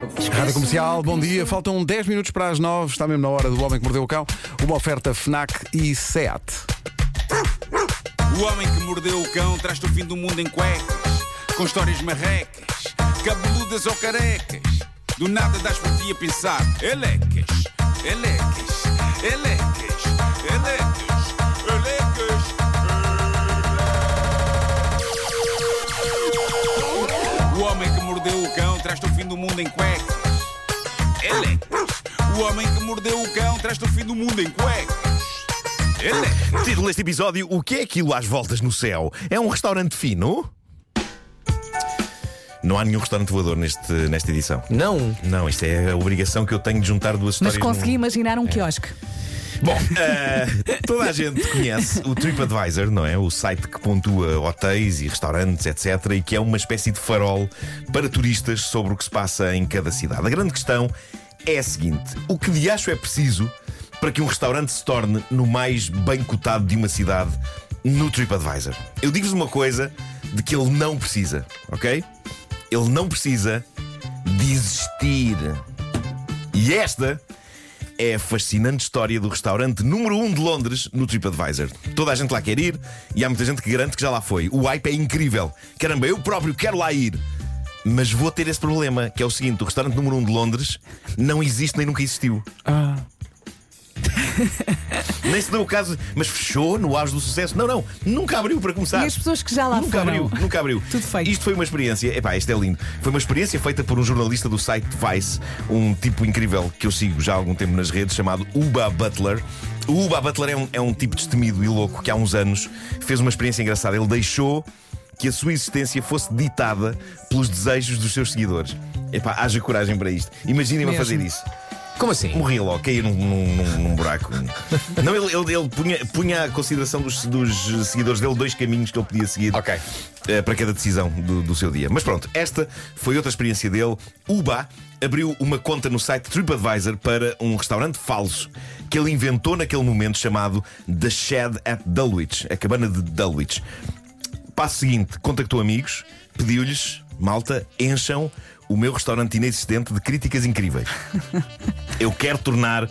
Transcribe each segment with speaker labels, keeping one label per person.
Speaker 1: Rádio Comercial, bom dia. Faltam 10 minutos para as 9, está mesmo na hora do Homem que Mordeu o Cão. Uma oferta Fnac e SEAT.
Speaker 2: O homem que mordeu o cão traz-te o fim do mundo em cuecas, com histórias marrecas, cabeludas ou carecas. Do nada das por ti a pensar, elecas, elecas, elecas, traz-te o fim do mundo em cuecas, elecas. O homem que mordeu o cão traz-te o fim do mundo em cuecas, elecas.
Speaker 3: Título deste episódio: O que é aquilo às voltas no céu? É um restaurante fino? Não há nenhum restaurante voador neste, nesta edição.
Speaker 4: Não.
Speaker 3: Não, isto é a obrigação que eu tenho de juntar duas
Speaker 5: Mas
Speaker 3: histórias.
Speaker 5: consegui
Speaker 3: num-
Speaker 5: imaginar um quiosque.
Speaker 3: Bom, eh, toda a gente conhece o TripAdvisor, não é? O site que pontua hotéis e restaurantes, etc. E que é uma espécie de farol para turistas sobre o que se passa em cada cidade. A grande questão é a seguinte: o que de acho é preciso para que um restaurante se torne no mais bem cotado de uma cidade no TripAdvisor? Eu digo-vos uma coisa de que ele não precisa, ok? Ele não precisa de existir. E esta é a fascinante história do restaurante número 1 um de Londres no TripAdvisor. Toda a gente lá quer ir e há muita gente que garante que já lá foi. O hype é incrível. Caramba, eu próprio quero lá ir. Mas vou ter esse problema, que é o seguinte: o restaurante número 1 um de Londres não existe nem nunca existiu. Nem se deu o caso, mas fechou no auge do sucesso. Não, não, nunca abriu para começar.
Speaker 5: E as pessoas que já lá
Speaker 3: nunca
Speaker 5: foram?
Speaker 3: abriu, nunca abriu.
Speaker 5: Tudo feito.
Speaker 3: Isto foi uma experiência, epá, isto é lindo. Foi uma experiência feita por um jornalista do site Vice, um tipo incrível que eu sigo já há algum tempo nas redes, chamado Uba Butler. O Uba Butler é um, é um tipo destemido e louco que há uns anos fez uma experiência engraçada. Ele deixou que a sua existência fosse ditada pelos desejos dos seus seguidores. Epá, haja coragem para isto. Imaginem-me fazer isso.
Speaker 4: Como assim?
Speaker 3: Morria logo, caía num, num- num- buraco. Não, ele, ele- ele punha, punha à consideração dos, dos seguidores dele dois caminhos que ele podia seguir
Speaker 4: Ok.
Speaker 3: eh, para cada decisão do, do seu dia. Mas pronto, esta foi outra experiência dele. Uba abriu uma conta no site TripAdvisor para um restaurante falso que ele inventou naquele momento chamado The Shed at Dulwich, a cabana de Dulwich. Passo seguinte, contactou amigos, pediu-lhes, malta, encham o meu restaurante inexistente de críticas incríveis. Eu quero tornar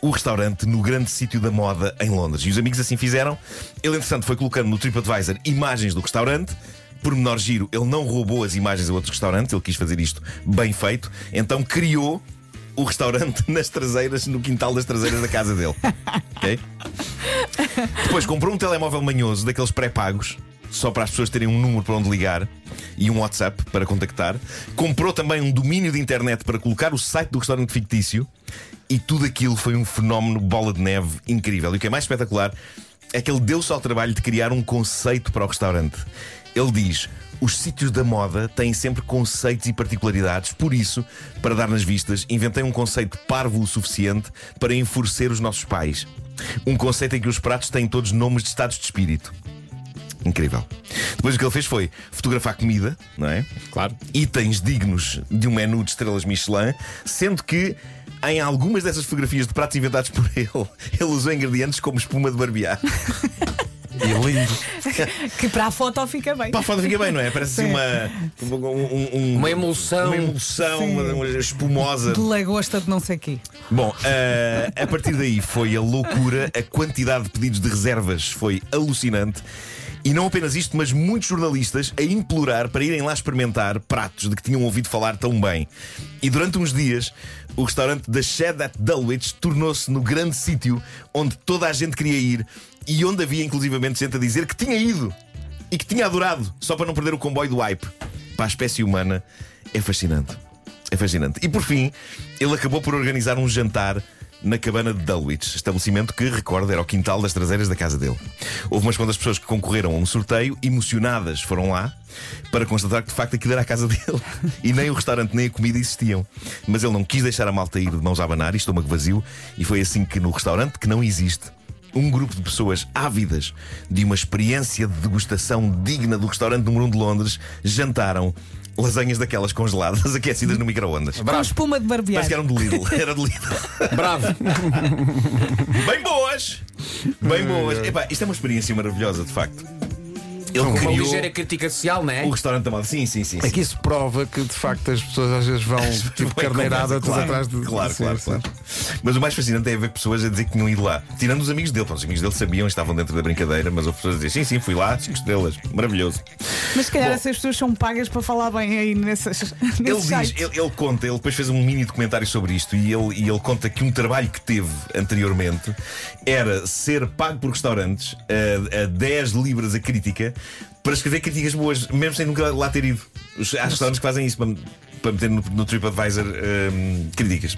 Speaker 3: o restaurante no grande sítio da moda em Londres. E os amigos assim fizeram. Ele, entretanto, foi colocando no TripAdvisor imagens do restaurante. Por menor giro, ele não roubou as imagens a outros restaurantes, ele quis fazer isto bem feito. Então criou o restaurante nas traseiras, no quintal das traseiras da casa dele. Ok? Depois comprou um telemóvel manhoso, daqueles pré-pagos, só para as pessoas terem um número para onde ligar e um WhatsApp para contactar. Comprou também um domínio de internet para colocar o site do restaurante fictício. E tudo aquilo foi um fenómeno bola de neve incrível. E o que é mais espetacular é que ele deu-se ao trabalho de criar um conceito para o restaurante. Ele diz. Os sítios da moda têm sempre conceitos e particularidades, por isso, para dar nas vistas, inventei um conceito parvo o suficiente para enfurecer os nossos pais. Um conceito em que os pratos têm todos nomes de estados de espírito. Incrível. Depois o que ele fez foi fotografar comida, não é?
Speaker 4: Claro.
Speaker 3: Itens dignos de um menu de estrelas Michelin, sendo que em algumas dessas fotografias de pratos inventados por ele, ele usou ingredientes como espuma de barbear.
Speaker 1: E lindo.
Speaker 5: Que para a foto fica bem.
Speaker 3: Para a foto fica bem, não é? Parece assim uma. um- um- um-
Speaker 4: Uma emulsão.
Speaker 3: Uma emulsão, uma, uma espumosa.
Speaker 5: De lagosta de não sei quê.
Speaker 3: Bom, eh, a partir daí foi a loucura, a quantidade de pedidos de reservas foi alucinante. E não apenas isto, mas muitos jornalistas a implorar para irem lá experimentar pratos de que tinham ouvido falar tão bem. E durante uns dias, o restaurante da Shed at Dulwich tornou-se no grande sítio onde toda a gente queria ir e onde havia inclusivamente gente a dizer que tinha ido e que tinha adorado, só para não perder o comboio do hype. Para a espécie humana é fascinante. É fascinante. E por fim, ele acabou por organizar um jantar na cabana de Dulwich, estabelecimento que, recordo, era o quintal das traseiras da casa dele. Houve umas quantas pessoas que concorreram a um sorteio, emocionadas foram lá para constatar que de facto aquilo era a casa dele. E nem o restaurante nem a comida existiam. Mas ele não quis deixar a malta ir de mãos a abanar e estômago vazio, e foi assim que no restaurante, que não existe, um grupo de pessoas ávidas de uma experiência de degustação digna do restaurante número 1 de Londres jantaram lasanhas daquelas congeladas aquecidas no micro-ondas.
Speaker 5: Com espuma de barbear.
Speaker 3: Parece que eram de Lidl. Era de Lidl.
Speaker 4: Bravo.
Speaker 3: Bem boas! Bem boas. Epá, isto é uma experiência maravilhosa, de facto. Ele
Speaker 4: uma
Speaker 3: criou
Speaker 4: ligeira crítica social, não é?
Speaker 3: o restaurante da moda. Sim, sim, sim.
Speaker 1: É
Speaker 3: sim.
Speaker 1: que isso prova que de facto as pessoas às vezes vão tipo carneirada tudo
Speaker 3: claro,
Speaker 1: atrás de.
Speaker 3: Claro,
Speaker 1: Sim,
Speaker 3: claro,
Speaker 1: sim.
Speaker 3: claro. Mas o mais fascinante é ver pessoas a dizer que tinham ido lá. Tirando os amigos dele. Os amigos dele sabiam, estavam dentro da brincadeira, mas houve pessoas a dizer: sim, sim, fui lá, cinco estrelas, maravilhoso.
Speaker 5: Mas se calhar
Speaker 3: Bom.
Speaker 5: essas pessoas são pagas para falar bem aí nessas,
Speaker 3: Ele diz, ele, ele conta, ele depois fez um mini documentário sobre isto e ele, e ele conta que um trabalho que teve anteriormente era ser pago por restaurantes a, a 10 libras a crítica para escrever críticas boas, mesmo sem nunca lá ter ido. Há restaurantes que fazem isso para, para meter no, no TripAdvisor hum, críticas.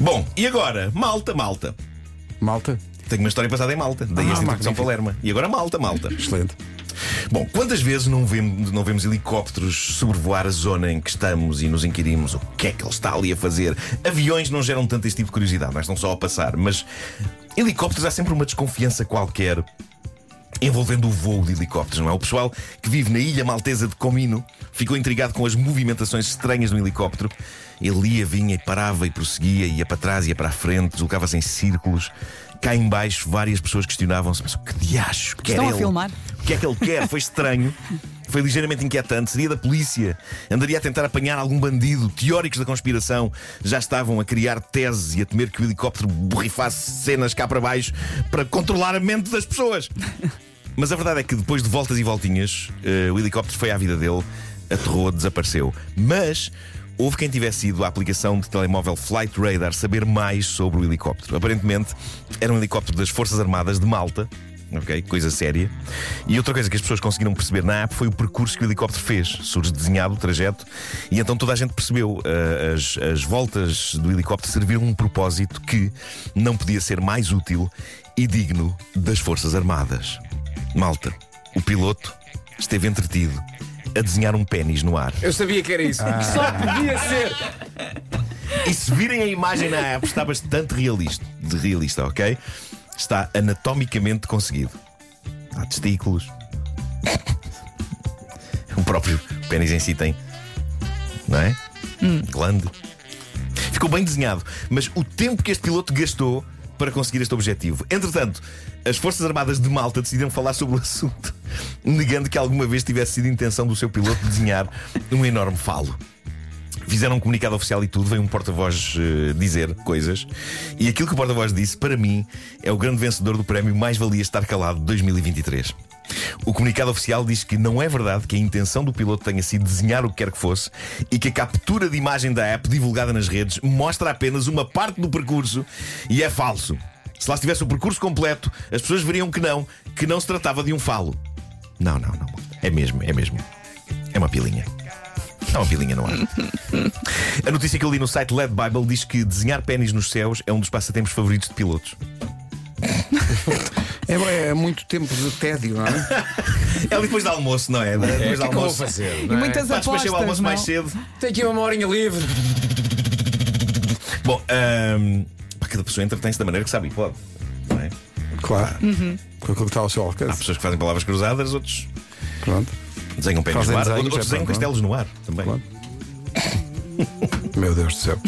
Speaker 3: Bom, e agora? Malta, Malta.
Speaker 1: Malta,
Speaker 3: Tenho uma história passada em Malta, daí
Speaker 1: Ah,
Speaker 3: esta introdução. Palerma. E agora Malta, Malta.
Speaker 1: excelente.
Speaker 3: Bom, quantas vezes não vemos, não vemos helicópteros sobrevoar a zona em que estamos e nos inquirimos o que é que ele está ali a fazer? Aviões não geram tanto esse tipo de curiosidade, mas estão só a passar. Mas helicópteros há sempre uma desconfiança qualquer envolvendo o voo de helicópteros, não é? O pessoal que vive na ilha maltesa de Comino ficou intrigado com as movimentações estranhas do helicóptero. Ele ia, vinha e parava e prosseguia, ia para trás, ia para a frente, deslocava-se em círculos. Cá em baixo, várias pessoas questionavam-se: mas o que diacho quer
Speaker 5: Estão a
Speaker 3: ele?
Speaker 5: filmar?
Speaker 3: O que é que ele quer? Foi estranho. Foi ligeiramente inquietante. Seria da polícia. Andaria a tentar apanhar algum bandido. Teóricos da conspiração já estavam a criar teses e a temer que o helicóptero borrifasse cenas cá para baixo para controlar a mente das pessoas. Mas a verdade é que depois de voltas e voltinhas, eh, o helicóptero foi à vida dele, aterrou, desapareceu. Mas houve quem tivesse ido à aplicação de telemóvel Flight Radar saber mais sobre o helicóptero. Aparentemente era um helicóptero das Forças Armadas de Malta. Ok, coisa séria. E outra coisa que as pessoas conseguiram perceber na app foi o percurso que o helicóptero fez. Surge desenhado o trajeto e então toda a gente percebeu. eh, as, as voltas do helicóptero serviram um propósito que não podia ser mais útil e digno das Forças Armadas. Malta, o piloto esteve entretido a desenhar um pênis no ar.
Speaker 4: Eu sabia que era isso. Só podia ser.
Speaker 3: E se virem a imagem na app, está bastante realista, de realista, ok? Está anatomicamente conseguido. Há testículos. O próprio pênis em si tem. Não é? Glande. Ficou bem desenhado, mas o tempo que este piloto gastou para conseguir este objetivo. Entretanto, as Forças Armadas de Malta decidiram falar sobre o assunto, negando que alguma vez tivesse sido intenção do seu piloto desenhar um enorme falo. Fizeram um comunicado oficial e tudo, veio um porta-voz eh, dizer coisas. E aquilo que o porta-voz disse, para mim, é o grande vencedor do prémio Mais Valia Estar Calado de 2023. O comunicado oficial diz que não é verdade que a intenção do piloto tenha sido desenhar o que quer que fosse e que a captura de imagem da app divulgada nas redes mostra apenas uma parte do percurso e é falso. Se lá estivesse o percurso completo, as pessoas veriam que não, que não se tratava de um falo. Não, não, não. É mesmo, é mesmo. É uma pilinha. Há uma pilinha no ar. A notícia que eu li no site Led Bible diz que desenhar pênis nos céus é um dos passatempos favoritos de pilotos.
Speaker 1: É, é muito tempo de tédio, não é?
Speaker 3: É ali depois do almoço, não é?
Speaker 4: É, o
Speaker 3: Depois
Speaker 4: que é que eu vou
Speaker 3: almoço.
Speaker 4: fazer?
Speaker 5: E
Speaker 4: é?
Speaker 5: muitas
Speaker 3: Pá,
Speaker 5: apostas,
Speaker 3: o almoço
Speaker 5: não?
Speaker 3: mais cedo.
Speaker 4: Tenho aqui uma horinha livre.
Speaker 3: Bom, pá, cada pessoa entretém-se da maneira que sabe e pode. Não é?
Speaker 1: Claro.
Speaker 5: Uhum.
Speaker 1: Com aquilo que está ao seu
Speaker 3: Há
Speaker 1: alcance.
Speaker 3: pessoas que fazem palavras cruzadas, outros
Speaker 1: Pronto.
Speaker 3: Desenham pênis
Speaker 1: Fazem
Speaker 3: no ar,
Speaker 1: desenhos,
Speaker 3: outros,
Speaker 1: é,
Speaker 3: desenham
Speaker 1: pronto.
Speaker 3: castelos no ar também.
Speaker 1: Claro. Meu Deus do céu.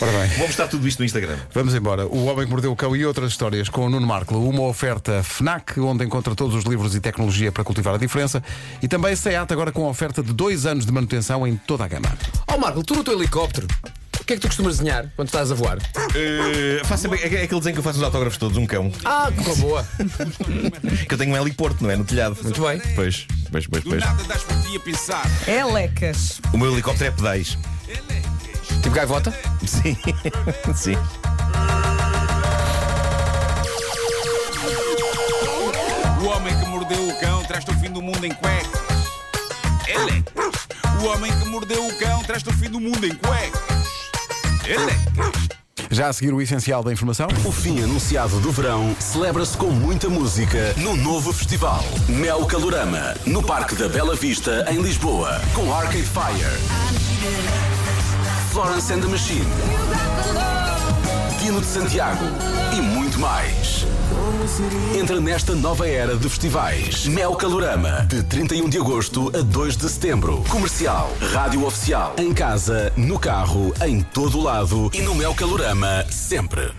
Speaker 1: Ora bem.
Speaker 3: Vou mostrar tudo isto no Instagram.
Speaker 1: Vamos embora. O Homem que Mordeu o Cão e outras histórias com o Nuno Marco. Uma oferta FNAC, onde encontra todos os livros e tecnologia para cultivar a diferença. E também SEAT, agora com a oferta de dois anos de manutenção em toda a gama.
Speaker 4: Ó Marco, tu no teu helicóptero, que é que tu costumas desenhar quando estás a voar?
Speaker 3: Uh, faço sempre- é aquele desenho que eu faço nos autógrafos todos, um cão.
Speaker 4: Ah, que boa.
Speaker 3: Que eu tenho um heliporto, não é? No telhado.
Speaker 4: Muito bem.
Speaker 3: Pois, pois, pois, pois.
Speaker 2: nada das por ti a pensar.
Speaker 5: É lecas.
Speaker 3: O meu helicóptero é pedais.
Speaker 4: Tipo gaivota?
Speaker 3: Sim, sim.
Speaker 2: O homem que mordeu o cão traz-te o fim do mundo em cuecas. Elecas. O homem que mordeu o cão traz-te o fim do mundo em cuecas.
Speaker 1: Já a seguir o essencial da informação.
Speaker 6: O fim anunciado do verão celebra-se com muita música no novo festival. Mel Calorama, no Parque da Bela Vista, em Lisboa, com Arcade Fire, Florence and the Machine, Dino de Santiago muito mais. Entra nesta nova era de festivais. Mel Calorama, de 31 de agosto a 2 de setembro. Comercial, rádio oficial, em casa, no carro, em todo lado e no Mel Calorama sempre.